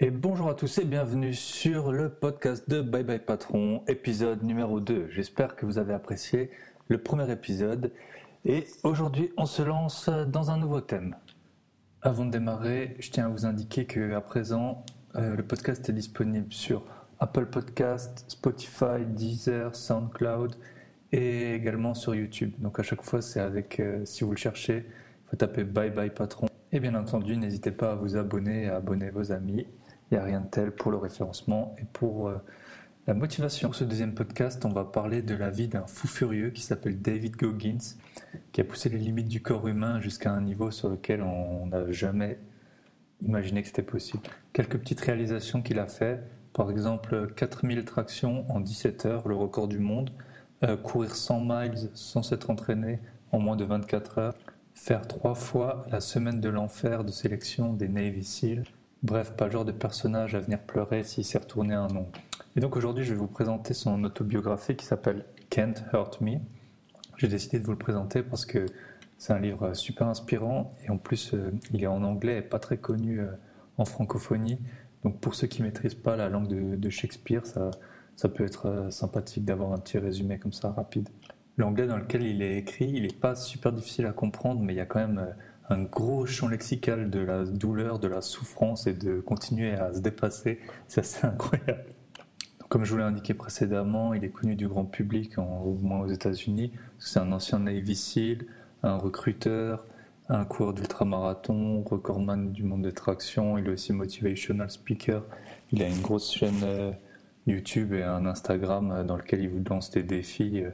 Et bonjour à tous et bienvenue sur le podcast de Bye Bye Patron, épisode numéro 2. J'espère que vous avez apprécié le premier épisode. Et aujourd'hui, on se lance dans un nouveau thème. Avant de démarrer, je tiens à vous indiquer qu'à présent, euh, le podcast est disponible sur Apple Podcast, Spotify, Deezer, SoundCloud et également sur YouTube. Donc à chaque fois, c'est avec, euh, si vous le cherchez, il faut taper Bye Bye Patron. Et bien entendu, n'hésitez pas à vous abonner, à abonner vos amis il n'y a rien de tel pour le référencement et pour euh, la motivation. Pour ce deuxième podcast, on va parler de la vie d'un fou furieux qui s'appelle David Goggins, qui a poussé les limites du corps humain jusqu'à un niveau sur lequel on n'a jamais imaginé que c'était possible. Quelques petites réalisations qu'il a fait, par exemple 4000 tractions en 17 heures, le record du monde, euh, courir 100 miles sans s'être entraîné en moins de 24 heures, faire trois fois la semaine de l'enfer de sélection des Navy SEAL, Bref, pas le genre de personnage à venir pleurer s'il s'est retourné un nom. Et donc aujourd'hui, je vais vous présenter son autobiographie qui s'appelle Can't Hurt Me. J'ai décidé de vous le présenter parce que c'est un livre super inspirant et en plus, euh, il est en anglais et pas très connu euh, en francophonie. Donc pour ceux qui ne maîtrisent pas la langue de, Shakespeare, ça, ça peut être euh, sympathique d'avoir un petit résumé comme ça rapide. L'anglais dans lequel il est écrit, il n'est pas super difficile à comprendre, mais il y a quand même un gros champ lexical de la douleur, de la souffrance et de continuer à se dépasser. C'est assez incroyable. comme je vous l'ai indiqué précédemment, il est connu du grand public, au moins aux États-Unis. C'est un ancien Navy SEAL, un recruteur, un coureur d'ultramarathon, recordman du monde des tractions. Il est aussi motivational speaker. Il a une grosse chaîne euh, YouTube et un Instagram euh, dans lequel il vous lance des défis. Euh,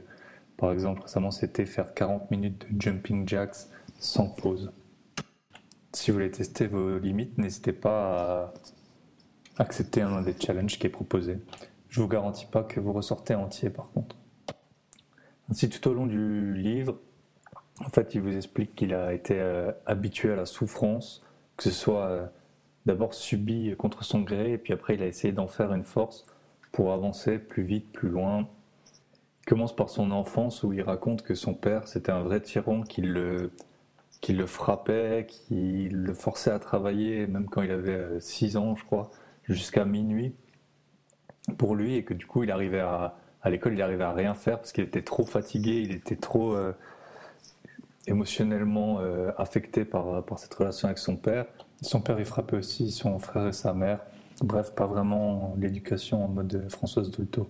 par exemple, récemment, c'était faire 40 minutes de jumping jacks sans pause. Si vous voulez tester vos limites, n'hésitez pas à accepter un des challenges qui est proposé. Je vous garantis pas que vous ressortez entier par contre. Ainsi, tout au long du livre, en fait, il vous explique qu'il a été euh, habitué à la souffrance, que ce soit euh, d'abord subi contre son gré, et puis après, il a essayé d'en faire une force pour avancer plus vite, plus loin. Il commence par son enfance où il raconte que son père, c'était un vrai tyran qui le qui le frappait, qui le forçait à travailler, même quand il avait 6 euh, ans, je crois, jusqu'à minuit pour lui, et que du coup, il arrivait à, l'école, il arrivait à rien faire parce qu'il était trop fatigué, il était trop euh, émotionnellement euh, affecté par, par cette relation avec son père. Son père, il frappait aussi son frère et sa mère. Bref, pas vraiment l'éducation en mode Françoise Dolto.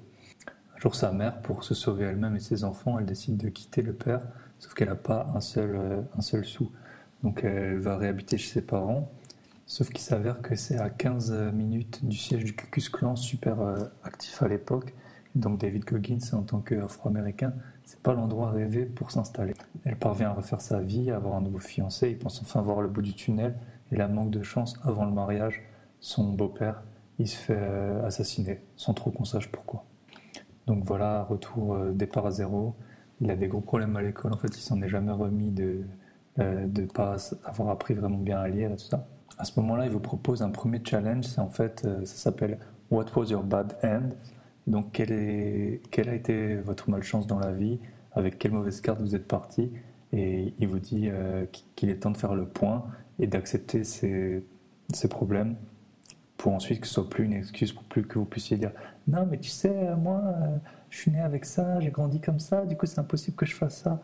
Un jour, sa mère, pour se sauver elle-même et ses enfants, elle décide de quitter le père sauf qu'elle n'a pas un seul, euh, un seul sou. Donc elle va réhabiter chez ses parents, sauf qu'il s'avère que c'est à 15 minutes du siège du Cucus Clan, super euh, actif à l'époque. Donc David Goggins, en tant qu'afro-américain, c'est pas l'endroit rêvé pour s'installer. Elle parvient à refaire sa vie, à avoir un nouveau fiancé, il pense enfin voir le bout du tunnel, et la manque de chance, avant le mariage, son beau-père, il se fait euh, assassiner, sans trop qu'on sache pourquoi. Donc voilà, retour, départ à zéro, il a des gros problèmes à l'école. En fait, il s'en est jamais remis de euh, pas avoir appris vraiment bien à lire et tout ça. À ce moment-là, il vous propose un premier challenge. C'est en fait, euh, ça s'appelle What was your bad end? Donc, quelle, est, quelle a été votre malchance dans la vie? Avec quelle mauvaise carte vous êtes parti? Et il vous dit euh, qu'il est temps de faire le point et d'accepter ces, ces problèmes pour ensuite que ce soit plus une excuse, pour plus que vous puissiez dire non mais tu sais moi je suis né avec ça, j'ai grandi comme ça, du coup c'est impossible que je fasse ça.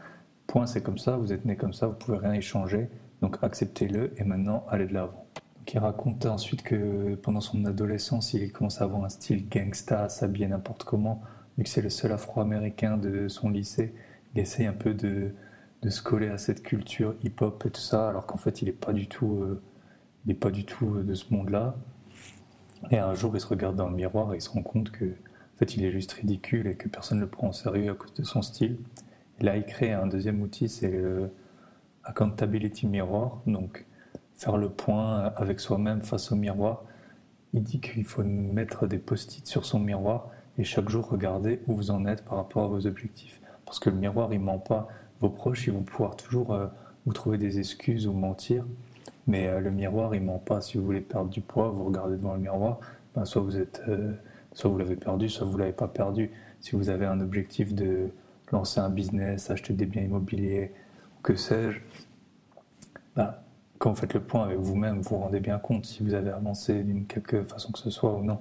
Point, c'est comme ça, vous êtes né comme ça, vous pouvez rien y changer, donc acceptez-le et maintenant allez de l'avant. il raconte ensuite que pendant son adolescence, il commence à avoir un style gangsta, s'habiller n'importe comment, vu que c'est le seul afro-américain de son lycée, il essaye un peu de, se coller à cette culture hip-hop et tout ça, alors qu'en fait il n'est pas du tout, euh, il pas du tout de ce monde-là. Et un jour, il se regarde dans le miroir et il se rend compte que fait, il est juste ridicule et que personne ne le prend au sérieux à cause de son style. Et là, il crée un deuxième outil, c'est le Accountability Mirror, donc faire le point avec soi-même face au miroir. Il dit qu'il faut mettre des post-it sur son miroir et chaque jour regarder où vous en êtes par rapport à vos objectifs. Parce que le miroir, il ment pas. Vos proches, ils vont pouvoir toujours euh, vous trouver des excuses ou mentir. Mais euh, le miroir, il ment pas. Si vous voulez perdre du poids, vous regardez devant le miroir, ben, soit vous êtes euh, Soit vous l'avez perdu, soit vous ne l'avez pas perdu. Si vous avez un objectif de lancer un business, acheter des biens immobiliers, que sais-je, bah, quand vous faites le point avec vous-même, vous vous rendez bien compte si vous avez avancé d'une quelque façon que ce soit ou non.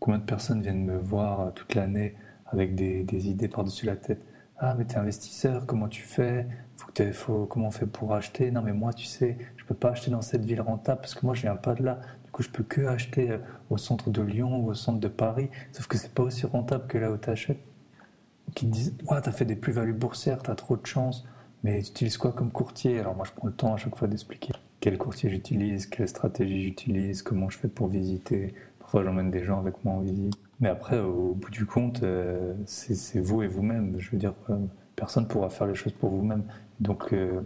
Combien de personnes viennent me voir toute l'année avec des, idées par-dessus la tête? Ah, mais t'es investisseur, comment tu fais? Faut que faut, Comment on fait pour acheter? Non, mais moi, tu sais, je peux pas acheter dans cette ville rentable parce que moi, je viens pas de là. Coup, je peux que acheter euh, au centre de Lyon ou au centre de Paris. Sauf que c'est pas aussi rentable que là où tu achètes. Qui disent Ouais, t'as fait des plus-values boursières, t'as trop de chance. Mais tu utilises quoi comme courtier? Alors moi, je prends le temps à chaque fois d'expliquer quel courtier j'utilise, quelle stratégie j'utilise, comment je fais pour visiter. Parfois, j'emmène des gens avec moi en visite. Mais après, au bout du compte, euh, c'est vous et vous-même. Je veux dire, euh, personne ne pourra faire les choses pour vous-même. Donc, euh,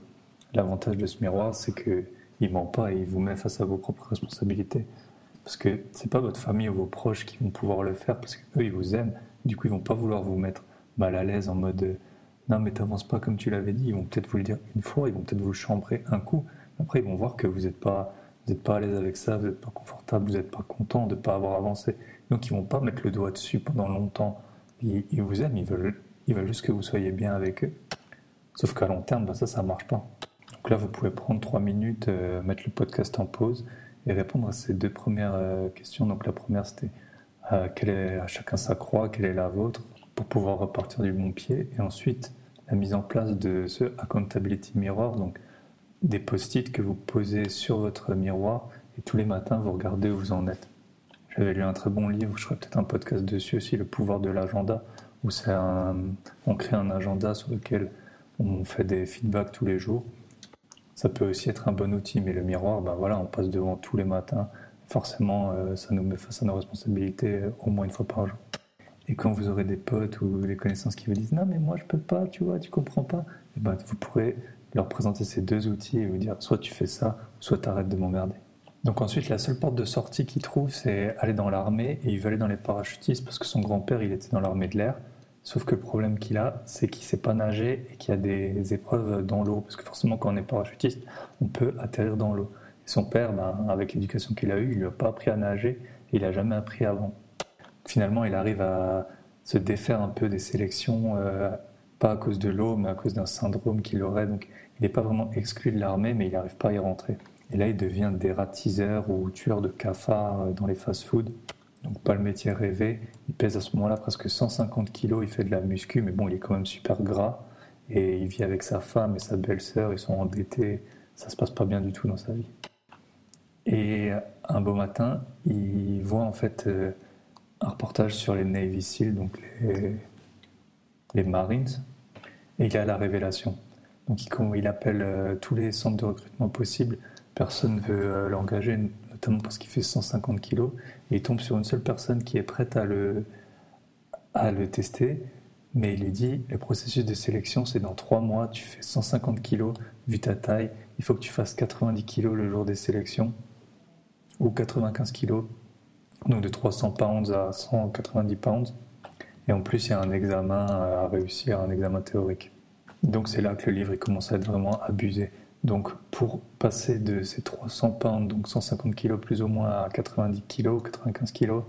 l'avantage de ce miroir, c'est qu'il ne ment pas et il vous met face à vos propres responsabilités. Parce que c'est pas votre famille ou vos proches qui vont pouvoir le faire parce qu'eux, ils vous aiment. Du coup, ils vont pas vouloir vous mettre mal à l'aise en mode non, mais t'avances pas comme tu l'avais dit. Ils vont peut-être vous le dire une fois, ils vont peut-être vous chambrer un coup. Après, ils vont voir que vous n'êtes pas, pas à l'aise avec ça, vous n'êtes pas confortable, vous n'êtes pas content de ne pas avoir avancé. Donc, ils vont pas mettre le doigt dessus pendant longtemps. Ils, vous aiment, ils veulent, ils veulent juste que vous soyez bien avec eux. Sauf qu'à long terme, bah, ça, ça marche pas. Donc là, vous pouvez prendre trois minutes, euh, mettre le podcast en pause et répondre à ces deux premières euh, questions. Donc la première, c'était euh, quelle est, à chacun sa croix, quelle est la vôtre, pour pouvoir repartir du bon pied? Et ensuite, la mise en place de ce Accountability Mirror, donc des post-it que vous posez sur votre miroir et tous les matins vous regardez où vous en êtes. J'avais lu un très bon livre, je ferai peut-être un podcast dessus aussi, Le pouvoir de l'agenda, où c'est on crée un agenda sur lequel on fait des feedbacks tous les jours. Ça peut aussi être un bon outil, mais le miroir, ben voilà, on passe devant tous les matins. Forcément, euh, ça nous met face à nos responsabilités euh, au moins une fois par jour. Et quand vous aurez des potes ou des connaissances qui vous disent non mais moi je peux pas, tu vois, tu comprends pas, et ben, vous pourrez leur présenter ces deux outils et vous dire soit tu fais ça, soit tu arrêtes de m'emmerder. Donc ensuite la seule porte de sortie qu'il trouve c'est aller dans l'armée et il veut aller dans les parachutistes parce que son grand-père il était dans l'armée de l'air. Sauf que le problème qu'il a, c'est qu'il ne sait pas nager et qu'il y a des épreuves dans l'eau. Parce que forcément, quand on est parachutiste, on peut atterrir dans l'eau. Son père, ben, avec l'éducation qu'il a eue, il lui a pas appris à nager et il n'a jamais appris avant finalement, il arrive à se défaire un peu des sélections, euh, pas à cause de l'eau, mais à cause d'un syndrome qu'il aurait. Donc, il n'est pas vraiment exclu de l'armée, mais il n'arrive pas à y rentrer. Et là, il devient dératiseur ou tueur de cafards euh, dans les fast-foods. Donc, pas le métier rêvé. Il pèse à ce moment-là presque 150 kilos. Il fait de la muscu, mais bon, il est quand même super gras. Et il vit avec sa femme et sa belle-sœur. Ils sont endettés. Ça se passe pas bien du tout dans sa vie. Et un beau matin, il voit en fait euh, un reportage sur les Navy SEAL, donc les, les Marines, et il a la révélation. Donc il, appelle euh, tous les centres de recrutement possibles, personne ne veut euh, l'engager, notamment parce qu'il fait 150 kilos, il tombe sur une seule personne qui est prête à le, à le tester, mais il lui dit, le processus de sélection c'est dans trois mois, tu fais 150 kilos, vu ta taille, il faut que tu fasses 90 kilos le jour des sélections, ou 95 kilos donc de 300 pounds à 190 pounds. Et en plus, il y a un examen à réussir, un examen théorique. Donc c'est là que le livre commence à être vraiment abusé. Donc pour passer de ces 300 pounds, donc 150 kg plus ou moins, à 90 kg, 95 kg,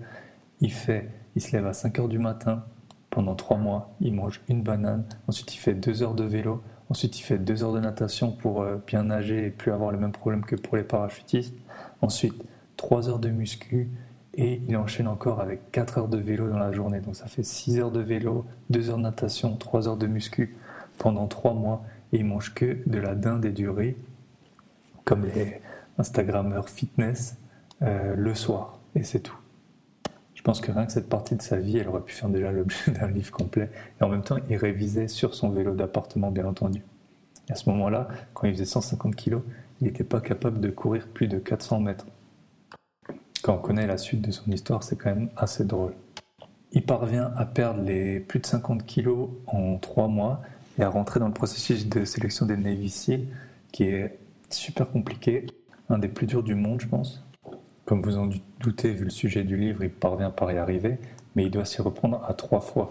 il fait, il se lève à 5 heures du matin pendant 3 mois, il mange une banane, ensuite il fait 2 heures de vélo, ensuite il fait 2 heures de natation pour euh, bien nager et plus avoir le même problème que pour les parachutistes, ensuite 3 heures de muscu, et il enchaîne encore avec 4 heures de vélo dans la journée. Donc ça fait 6 heures de vélo, 2 heures de natation, 3 heures de muscu pendant 3 mois. Et il mange que de la dinde et du riz, comme les Instagrammeurs fitness, euh, le soir. Et c'est tout. Je pense que rien que cette partie de sa vie, elle aurait pu faire déjà l'objet d'un livre complet. Et en même temps, il révisait sur son vélo d'appartement, bien entendu. Et à ce moment-là, quand il faisait 150 kg, il n'était pas capable de courir plus de 400 mètres quand on connaît la suite de son histoire, c'est quand même assez drôle. Il parvient à perdre les plus de 50 kilos en 3 mois et à rentrer dans le processus de sélection des Navy qui est super compliqué, un des plus durs du monde, je pense. Comme vous en doutez, vu le sujet du livre, il parvient par y arriver, mais il doit s'y reprendre à trois fois.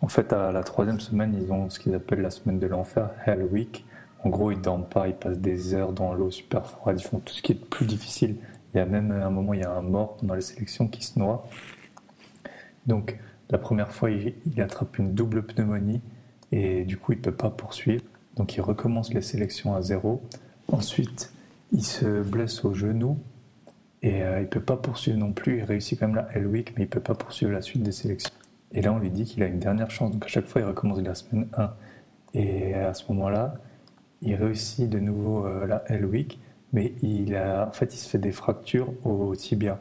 En fait, à la troisième semaine, ils ont ce qu'ils appellent la semaine de l'enfer, Hell Week. En gros, ils dorment pas, ils passent des heures dans l'eau super froide, ils font tout ce qui est plus difficile il y a même un moment, il y a un mort pendant les sélections qui se noie. Donc, la première fois, il, attrape une double pneumonie et du coup, il ne peut pas poursuivre. Donc, il recommence les sélections à zéro. Ensuite, il se blesse au genou et il il peut pas poursuivre non plus. Il réussit quand même la L Week, mais il peut pas poursuivre la suite des sélections. Et là, on lui dit qu'il a une dernière chance. Donc à chaque fois, il recommence la semaine 1. Et à ce moment-là, il réussit de nouveau la L Week, mais il a, en fait, il se fait des fractures au tibia.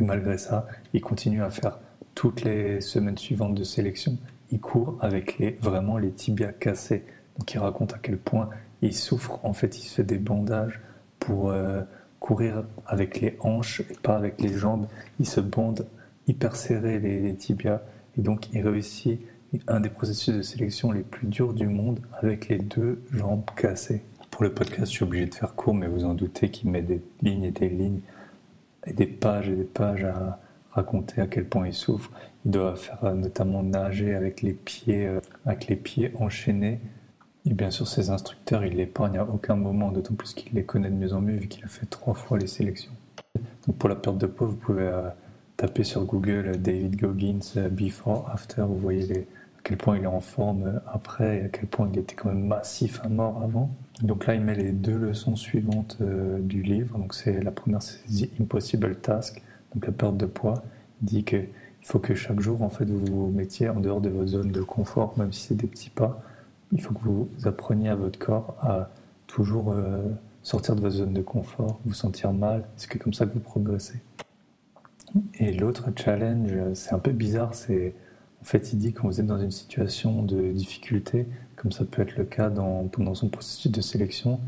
Et malgré ça, il continue à faire toutes les semaines suivantes de sélection. Il court avec les, vraiment les tibias cassés. Donc il raconte à quel point il souffre. En fait, il se fait des bandages pour euh, courir avec les hanches et pas avec les jambes. Il se bande hyper serré les, les tibias. Et donc il réussit un des processus de sélection les plus durs du monde avec les deux jambes cassées. Pour le podcast, je suis obligé de faire court, mais vous en doutez qu'il met des lignes et des lignes et des pages et des pages à raconter à quel point il souffre. Il doit faire euh, notamment nager avec les pieds, euh, avec les pieds enchaînés. Et bien sûr, ses instructeurs, il l'épargne à aucun moment, d'autant plus qu'il les connaît de mieux en mieux vu qu'il a fait trois fois les sélections. Donc pour la perte de poids, vous pouvez euh, taper sur Google David Goggins before, after. Vous voyez à quel point il est en forme après et à quel point il était quand même massif à mort avant. Donc là, il met les deux leçons suivantes du livre. Donc c'est la première, c'est The Impossible Task, donc la perte de poids. Il dit qu'il faut que chaque jour, en fait, vous vous mettiez en dehors de votre zone de confort, même si c'est des petits pas. Il faut que vous appreniez à votre corps à toujours euh, sortir de votre zone de confort, vous sentir mal. C'est que comme ça que vous progressez. Et l'autre challenge, c'est un peu bizarre, c'est en fait, il dit quand vous êtes dans une situation de difficulté, comme ça peut être le cas dans, pendant son processus de sélection,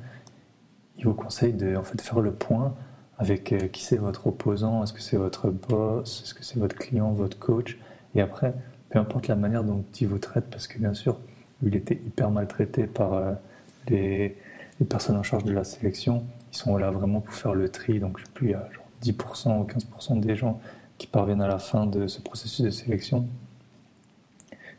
il vous conseille de en fait, faire le point avec euh, qui c'est votre opposant, est-ce que c'est votre boss, est-ce que c'est votre client, votre coach, et après, peu importe la manière dont il vous traite, parce que bien sûr, il était hyper maltraité par euh, les, personnes en charge de la sélection, ils sont là vraiment pour faire le tri, donc je sais plus, il y a genre 10% ou 15% des gens qui parviennent à la fin de ce processus de sélection.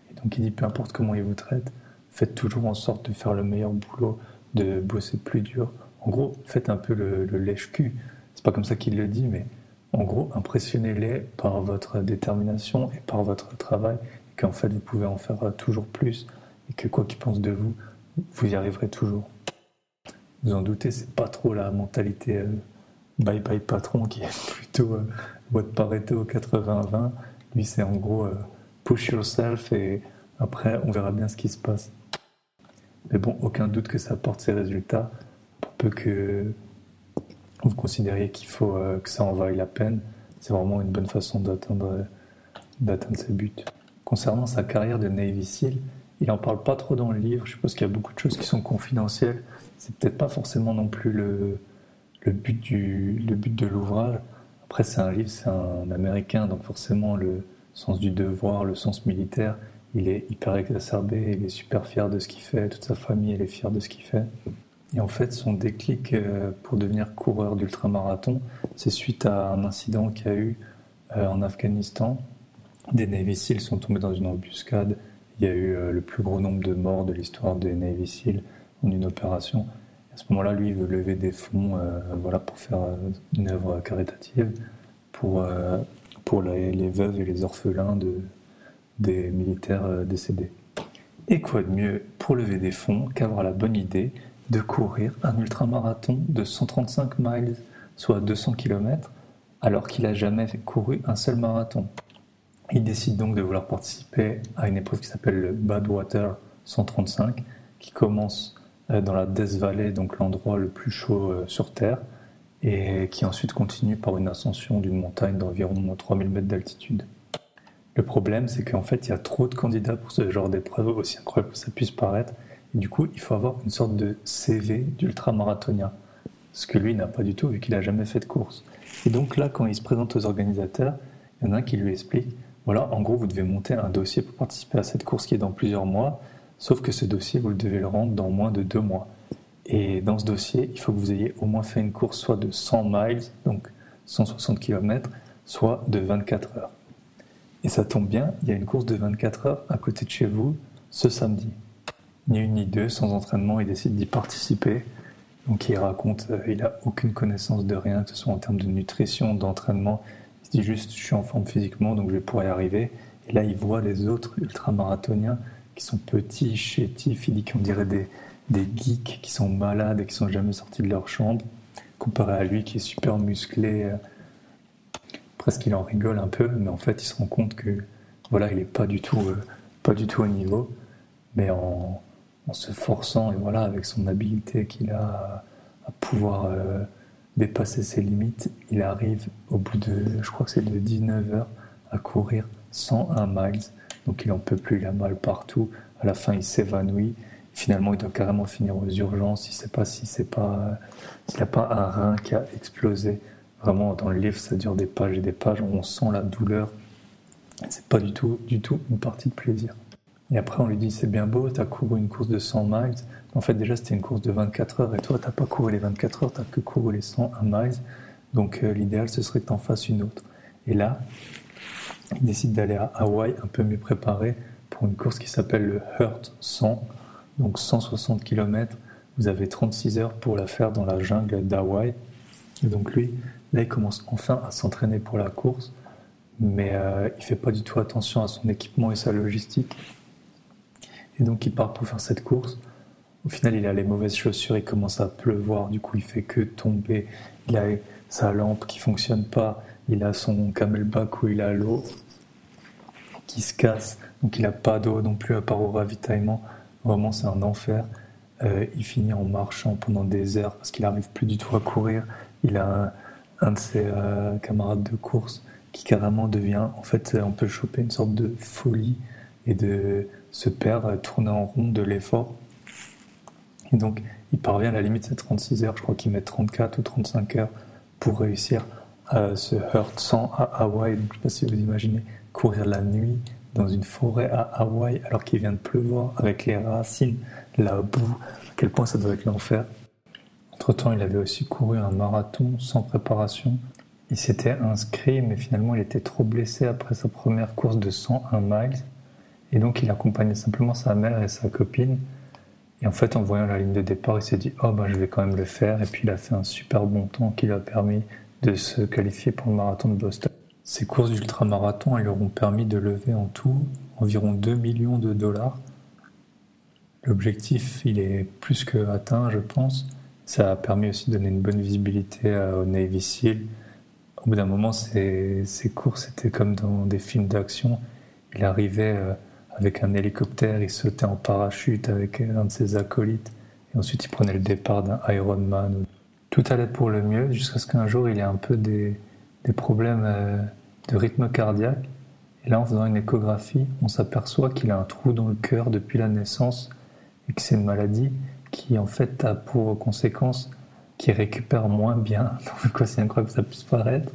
Et donc il dit, peu importe comment il vous traite, faites toujours en sorte de faire le meilleur boulot, de bosser plus dur. En gros, faites un peu le, lèche-cul. C'est pas comme ça qu'il le dit, mais en gros, impressionnez-les par votre détermination et par votre travail, et qu'en fait, vous pouvez en faire toujours plus, et que quoi qu'ils pensent de vous, vous y arriverez toujours. Vous en doutez, c'est pas trop la mentalité euh, bye bye patron qui est plutôt euh, votre Pareto 80-20. Lui, c'est en gros euh, push yourself et après, on verra bien ce qui se passe. Mais bon, aucun doute que ça apporte ses résultats, pour peu que vous considériez qu'il faut euh, que ça en vaille la peine? C'est vraiment une bonne façon d'atteindre d'atteindre ses buts. Concernant sa carrière de Navy SEAL, il n'en parle pas trop dans le livre. Je suppose qu'il y a beaucoup de choses qui sont confidentielles. C'est peut-être pas forcément non plus le, le, but, du, le but de l'ouvrage. Après, c'est un livre, c'est un américain, donc forcément le sens du devoir, le sens militaire, il est hyper exacerbé, il est super fier de ce qu'il fait, toute sa famille elle est fière de ce qu'il fait. Et en fait, son déclic euh, pour devenir coureur d'ultramarathon, c'est suite à un incident qu'il y a eu euh, en Afghanistan. Des Navy Seals sont tombés dans une embuscade. Il y a eu euh, le plus gros nombre de morts de l'histoire des Navy Seals en une opération. À ce moment-là, lui, il veut lever des fonds voilà, pour faire une œuvre caritative pour, pour les, les veuves et les orphelins de, des militaires décédés. Et quoi de mieux pour lever des fonds qu'avoir la bonne idée de courir un ultramarathon de 135 miles, soit 200 km, alors qu'il n'a jamais couru un seul marathon. Il décide donc de vouloir participer à une épreuve qui s'appelle le Badwater 135, qui commence euh, dans la Death Valley, donc l'endroit le plus chaud euh, sur Terre, et qui ensuite continue par une ascension d'une montagne d'environ 3000 mètres d'altitude. Le problème, c'est qu'en fait, il y a trop de candidats pour ce genre d'épreuve, aussi incroyable que ça puisse paraître. Du coup, il faut avoir une sorte de CV d'ultramarathonien. Ce que lui n'a pas du tout, vu qu'il n'a jamais fait de course. Et donc là, quand il se présente aux organisateurs, il y en a un qui lui explique voilà, en gros, vous devez monter un dossier pour participer à cette course qui est dans plusieurs mois, sauf que ce dossier, vous devez le rendre dans moins de deux mois. Et dans ce dossier, il faut que vous ayez au moins fait une course soit de 100 miles, donc 160 km, soit de 24 heures. Et ça tombe bien, il y a une course de 24 heures à côté de chez vous ce samedi. Ni une ni deux, sans entraînement, il décide d'y participer. Donc il raconte, euh, il n'a aucune connaissance de rien, que ce soit en termes de nutrition, d'entraînement. Il se dit juste, je suis en forme physiquement, donc je vais pouvoir y arriver. Et là, il voit les autres ultramarathoniens qui sont petits, chétifs, il dit qu'on dirait des, des geeks qui sont malades et qui sont jamais sortis de leur chambre, comparé à lui qui est super musclé. Euh, presque il en rigole un peu, mais en fait il se rend compte que voilà, il est pas du tout, euh, pas du tout au niveau, mais en, se forçant et voilà, avec son habilité qu'il a à, pouvoir euh, dépasser ses limites, il arrive au bout de, je crois que c'est de 19 heures, à courir 101 miles. Donc il en peut plus, il a mal partout. À la fin, il s'évanouit. Finalement, il doit carrément finir aux urgences. Il ne sait pas si c'est pas, s'il n'y a pas un rein qui a explosé. Vraiment, dans le livre, ça dure des pages et des pages. On sent la douleur. C'est pas du tout, du tout une partie de plaisir. Et après, on lui dit c'est bien beau, tu as couru une course de 100 miles. En fait, déjà, c'était une course de 24 heures et toi, tu n'as pas couru les 24 heures, tu que couru les 101 miles. Donc, euh, l'idéal, ce serait que tu en fasses une autre. Et là, il décide d'aller à Hawaï un peu mieux préparé pour une course qui s'appelle le Hurt 100, donc 160 km. Vous avez 36 heures pour la faire dans la jungle d'Hawaï. Et donc lui, là, il commence enfin à s'entraîner pour la course, mais euh, il fait pas du tout attention à son équipement et sa logistique. Et donc il part pour faire cette course. Au final, il a les mauvaises chaussures, il commence à pleuvoir, du coup il fait que tomber. Il a sa lampe qui fonctionne pas, il a son camelback où il a l'eau qui se casse, donc il n'a pas d'eau non plus à part au ravitaillement. Vraiment, c'est un enfer. Euh, il finit en marchant pendant des heures parce qu'il n'arrive plus du tout à courir. Il a un, de ses euh, camarades de course qui carrément devient, en fait, on peut choper une sorte de folie et de se perdre, tourner en rond de l'effort. Et donc, il parvient à la limite de 36 heures, je crois qu'il met 34 ou 35 heures pour réussir à se hurt sans à Hawaï. Donc, je ne sais pas si vous imaginez courir la nuit dans une forêt à Hawaï alors qu'il vient de pleuvoir avec les racines, la boue, à quel point ça doit être l'enfer. Entre-temps, il avait aussi couru un marathon sans préparation. Il s'était inscrit, mais finalement, il était trop blessé après sa première course de 101 miles. Et donc, il accompagnait simplement sa mère et sa copine. Et en fait, en voyant la ligne de départ, il s'est dit Oh, ben, je vais quand même le faire. Et puis, il a fait un super bon temps qui lui a permis de se qualifier pour le marathon de Boston. Ces courses d'ultramarathon lui auront permis de lever en tout environ 2 millions de dollars. L'objectif, il est plus que atteint, je pense. Ça a permis aussi de donner une bonne visibilité au Navy SEAL. Au bout d'un moment, ces, courses étaient comme dans des films d'action. Il arrivait euh, avec un hélicoptère, il sautait en parachute avec un de ses acolytes, et ensuite il prenait le départ d'un Ironman. Tout allait pour le mieux, jusqu'à ce qu'un jour il ait un peu des, problèmes euh, de rythme cardiaque. Et là, en faisant une échographie, on s'aperçoit qu'il a un trou dans le cœur depuis la naissance et que c'est une maladie qui, en fait, a pour conséquence qu'il récupère moins bien. Donc, c'est incroyable que ça puisse paraître.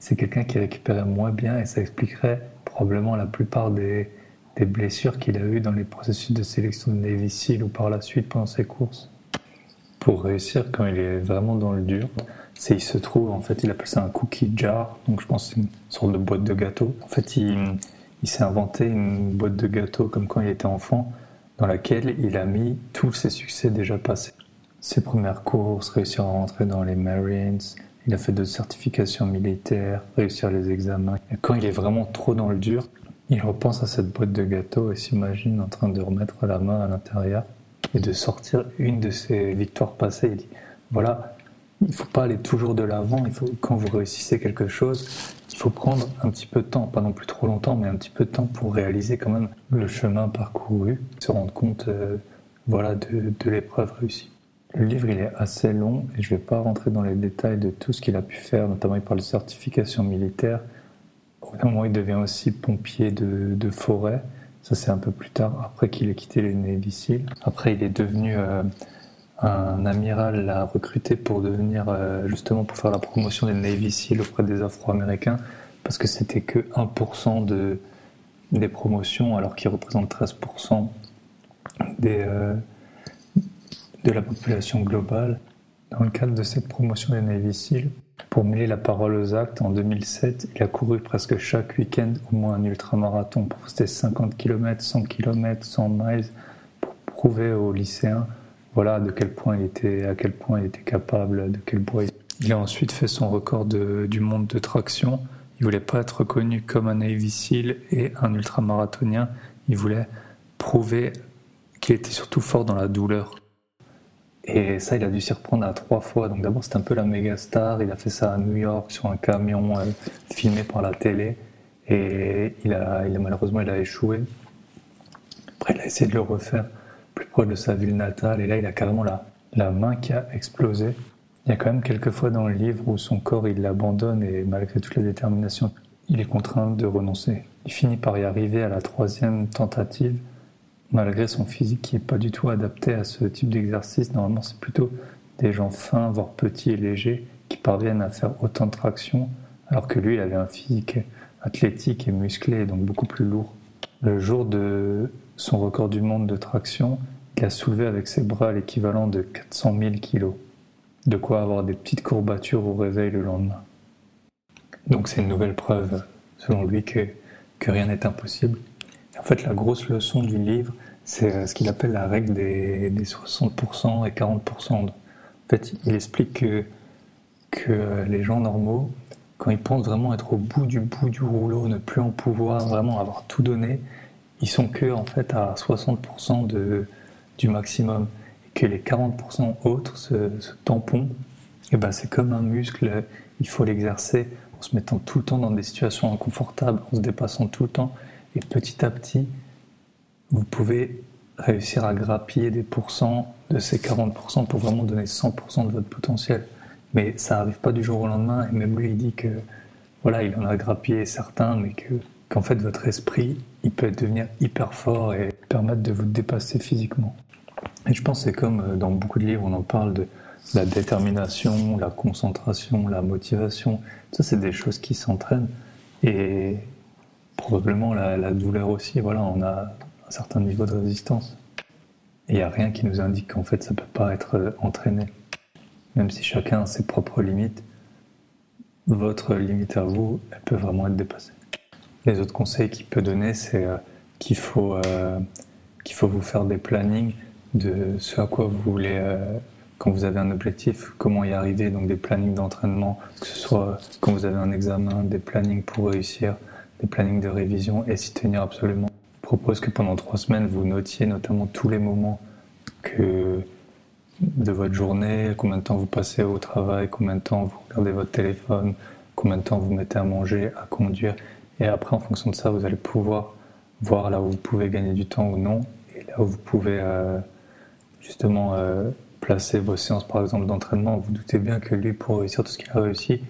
C'est quelqu'un qui récupérait moins bien et ça expliquerait probablement la plupart des, des blessures qu'il a eues dans les processus de sélection de Navy ou par la suite pendant ses courses. Pour réussir quand il est vraiment dans le dur, c'est il se trouve en fait il appelle ça un cookie jar. Donc je pense que c'est une sorte de boîte de gâteau. En fait il, s'est inventé une boîte de gâteau comme quand il était enfant dans laquelle il a mis tous ses succès déjà passés. Ses premières courses réussir à rentrer dans les Marines il a fait deux certifications militaires réussir les examens. Quand il est vraiment trop dans le dur il repense à cette boîte de gâteau et s'imagine en train de remettre la main à l'intérieur et de sortir une de ses victoires passées il dit voilà il ne faut pas aller toujours de l'avant. Quand vous réussissez quelque chose, il faut prendre un petit peu de temps, pas non plus trop longtemps, mais un petit peu de temps pour réaliser quand même le chemin parcouru, se rendre compte, euh, voilà, de, de l'épreuve réussie. Le livre, il est assez long et je ne vais pas rentrer dans les détails de tout ce qu'il a pu faire, notamment il parle de certification militaire. Bout moment, il devient aussi pompier de, forêt. Ça, c'est un peu plus tard, après qu'il ait quitté les Navy Après, il est devenu euh, un amiral l'a recruté pour devenir euh, justement pour faire la promotion des Navy SEAL auprès des Afro-Américains parce que c'était que 1% de, des promotions alors qu'ils représentent 13% des, euh, de la population globale. Dans le cadre de cette promotion des Navy SEAL, pour mêler la parole aux actes, en 2007, il a couru presque chaque week-end au moins un ultramarathon pour rester 50 km, 100 km, 100 miles pour prouver aux lycéens voilà de quel point il était, à quel point il était capable, de quel bruit. Il a ensuite fait son record du monde de traction. Il voulait pas être reconnu comme un Navy SEAL et un ultramarathonien. Il voulait prouver qu'il était surtout fort dans la douleur. Et ça, il a dû s'y reprendre à trois fois. Donc d'abord, c'était un peu la méga star. Il a fait ça à New York sur un camion euh, filmé par la télé. Et il a, malheureusement, il a échoué. Après, il a essayé de le refaire plus proche de sa ville natale. Et là, il a carrément la, la main qui a explosé. Il y a quand même quelques fois dans le livre où son corps, il l'abandonne et malgré toute la détermination, il est contraint de renoncer. Il finit par y arriver à la troisième tentative, malgré son physique qui n'est pas du tout adapté à ce type d'exercice. Normalement, c'est plutôt des gens fins, voire petits et légers, qui parviennent à faire autant de traction, alors que lui, il avait un physique athlétique et musclé, donc beaucoup plus lourd. Le jour de son record du monde de traction, il a soulevé avec ses bras l'équivalent de 400 000 kilos. De quoi avoir des petites courbatures au réveil le lendemain. Donc c'est une nouvelle preuve, selon lui, que, que rien n'est impossible. En fait, la grosse leçon du livre, c'est ce qu'il appelle la règle des, des 60% et 40%. En fait, il explique que, que les gens normaux, quand ils pensent vraiment être au bout du bout du rouleau, ne plus en pouvoir, vraiment avoir tout donné, ils sont que en fait à 60% de, du maximum. Et que les 40% autres, ce, tampon, eh ben c'est comme un muscle, il faut l'exercer en se mettant tout le temps dans des situations inconfortables, en se dépassant tout le temps. Et petit à petit, vous pouvez réussir à grappiller des pourcents de ces 40% pour vraiment donner 100% de votre potentiel. Mais ça n'arrive pas du jour au lendemain. Et même lui, il dit que voilà, il en a grappillé certains, mais que qu'en fait votre esprit, il peut devenir hyper fort et permettre de vous dépasser physiquement. Et je pense que c'est comme euh, dans beaucoup de livres, on en parle de la détermination, la concentration, la motivation. Ça, c'est des choses qui s'entraînent. Et probablement la, douleur aussi. Voilà, on a un certain niveau de résistance. Il n'y a rien qui nous indique qu'en fait, ça ne peut pas être euh, entraîné. Même si chacun a ses propres limites, votre limite à vous, elle peut vraiment être dépassée. Les autres conseils qu'il peut donner, c'est euh, qu'il faut, qu'il faut vous faire des plannings de ce à quoi vous voulez, euh, quand vous avez un objectif, comment y arriver, donc des plannings d'entraînement, que ce soit quand vous avez un examen, des plannings pour réussir, des plannings de révision et s'y tenir absolument. Je propose que pendant trois semaines, vous notiez notamment tous les moments que de votre journée, combien de temps vous passez au travail, combien de temps vous regardez votre téléphone, combien de temps vous mettez à manger, à conduire. Et après, en fonction de ça, vous allez pouvoir voir là où vous pouvez gagner du temps ou non, et là où vous pouvez euh, justement euh, placer vos séances par exemple d'entraînement, vous doutez bien que lui pour réussir tout ce qu'il a réussi,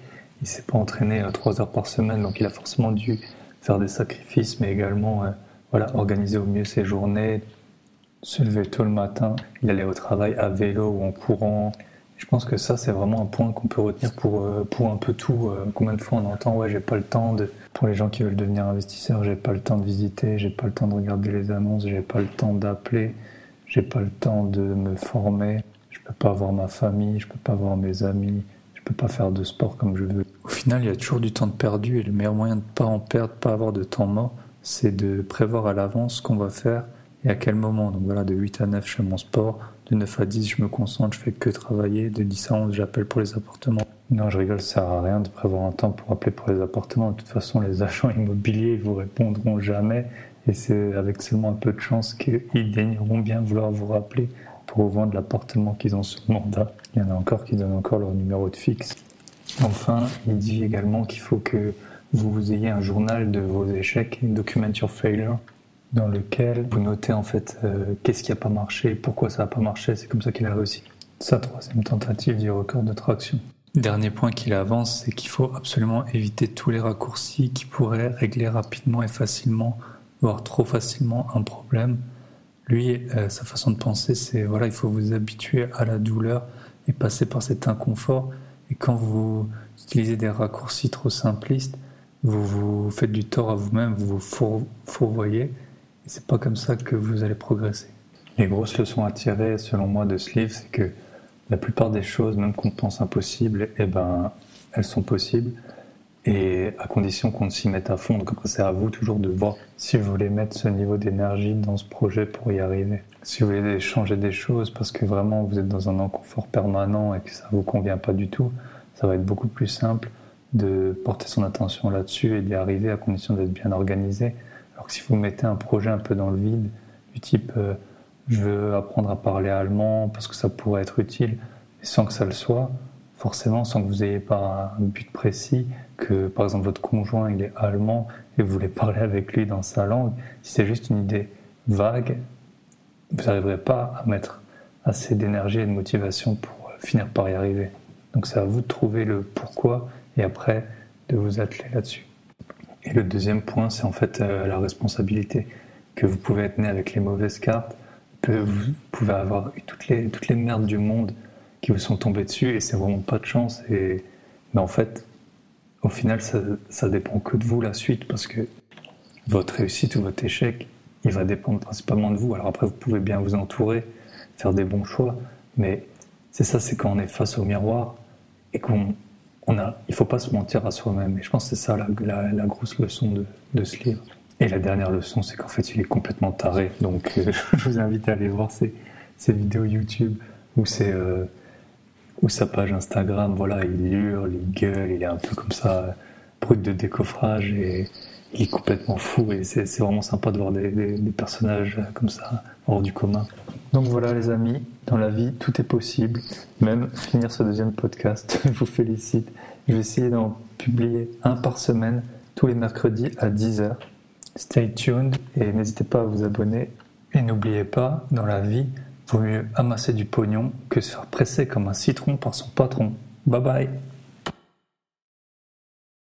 il s'est pas entraîné euh, trois heures par semaine, donc il a forcément dû faire des sacrifices, mais également euh, voilà organiser au mieux ses journées, se lever tôt le matin, il allait au travail à vélo ou en courant. Je pense que ça c'est vraiment un point qu'on peut retenir pour pour un peu tout. combien de fois on entend ouais j'ai pas le temps de pour les gens qui veulent devenir investisseurs, j'ai pas le temps de visiter, j'ai pas le temps de regarder les annonces, j'ai pas le temps d'appeler j'ai pas le temps de me former, je peux pas voir ma famille, je peux pas voir mes amis, je peux pas faire de sport comme je veux. Au final, il y a toujours du temps de perdu et le meilleur moyen de pas en perdre, pas avoir de temps mort, c'est de prévoir à l'avance ce qu'on va faire et à quel moment. Donc voilà, de 8 à 9, je fais mon sport, de 9 à 10, je me concentre, je fais que travailler, de 10 à 11, j'appelle pour les appartements. Non, je rigole, ça sert à rien de prévoir un temps pour appeler pour les appartements. De toute façon, les agents immobiliers, vous répondront jamais et c'est avec seulement un peu de chance qu'ils daigneront bien vouloir vous rappeler pour vous vendre l'appartement qu'ils ont sous mandat. Il y en a encore qui donnent encore leur numéro de fixe. Enfin, il dit également qu'il faut que vous ayez un journal de vos échecs, Document Your Failure, dans lequel vous notez en fait euh, qu'est-ce qui n'a pas marché, pourquoi ça n'a pas marché, c'est comme ça qu'il a réussi. Sa troisième tentative du record de traction. Dernier point qu'il avance, c'est qu'il faut absolument éviter tous les raccourcis qui pourraient régler rapidement et facilement voir trop facilement un problème. Lui, euh, sa façon de penser, c'est voilà, il faut vous habituer à la douleur et passer par cet inconfort. Et quand vous utilisez des raccourcis trop simplistes, vous vous faites du tort à vous-même, vous vous fourvoyez. Et c'est pas comme ça que vous allez progresser. Les grosses leçons à tirer, selon moi, de ce livre, c'est que la plupart des choses, même qu'on pense impossibles, eh ben, elles sont possibles et à condition qu'on s'y mette à fond. Donc après, c'est à vous toujours de voir si vous voulez mettre ce niveau d'énergie dans ce projet pour y arriver. Si vous voulez changer des choses parce que vraiment vous êtes dans un inconfort permanent et que ça vous convient pas du tout, ça va être beaucoup plus simple de porter son attention là-dessus et d'y arriver à condition d'être bien organisé. Alors que si vous mettez un projet un peu dans le vide, du type euh, je veux apprendre à parler allemand parce que ça pourrait être utile, sans que ça le soit, forcément, sans que vous n'ayez pas un but précis, que par exemple votre conjoint il est allemand et vous voulez parler avec lui dans sa langue, si c'est juste une idée vague, vous n'arriverez pas à mettre assez d'énergie et de motivation pour finir par y arriver. Donc c'est à vous de trouver le pourquoi et après de vous atteler là-dessus. Et le deuxième point, c'est en fait euh, la responsabilité. Que vous pouvez être né avec les mauvaises cartes, que vous pouvez avoir eu toutes les, toutes les merdes du monde qui vous sont tombées dessus et c'est vraiment pas de chance. Et, mais en fait, au final, ça, ça dépend que de vous la suite parce que votre réussite ou votre échec, il va dépendre principalement de vous. Alors après, vous pouvez bien vous entourer, faire des bons choix, mais c'est ça, c'est quand on est face au miroir et qu'on on a, il faut pas se mentir à soi-même. Et je pense que c'est ça la, grosse leçon de, de, ce livre. Et la dernière leçon, c'est qu'en fait, il est complètement taré. Donc, euh, je vous invite à aller voir ses, ses vidéos YouTube ou ses, euh, ou sa page Instagram. Voilà, il hurle, il gueule, il est un peu comme ça, brut de décoffrage et il est complètement fou. Et c'est vraiment sympa de voir des, personnages comme ça hors du commun. Donc voilà les amis, dans la vie tout est possible, même finir ce deuxième podcast, je vous félicite. Je vais essayer d'en publier un par semaine tous les mercredis à 10h. Stay tuned et n'hésitez pas à vous abonner. Et n'oubliez pas, dans la vie, vaut mieux amasser du pognon que se faire presser comme un citron par son patron. Bye bye